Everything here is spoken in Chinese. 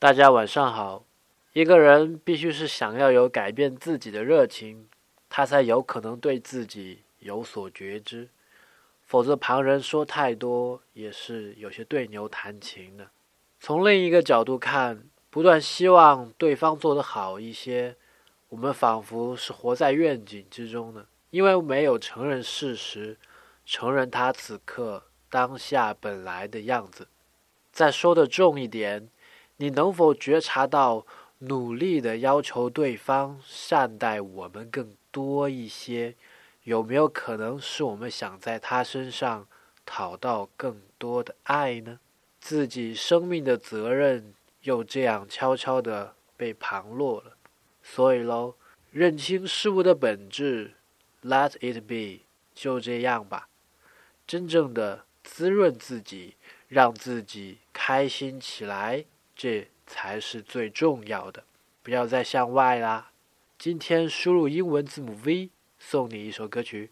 大家晚上好。一个人必须是想要有改变自己的热情，他才有可能对自己有所觉知。否则，旁人说太多也是有些对牛弹琴的。从另一个角度看，不断希望对方做得好一些，我们仿佛是活在愿景之中的，因为没有承认事实，承认他此刻当下本来的样子。再说的重一点。你能否觉察到，努力的要求对方善待我们更多一些，有没有可能是我们想在他身上讨到更多的爱呢？自己生命的责任又这样悄悄的被旁落了。所以喽，认清事物的本质，Let it be，就这样吧。真正的滋润自己，让自己开心起来。这才是最重要的，不要再向外啦。今天输入英文字母 V，送你一首歌曲。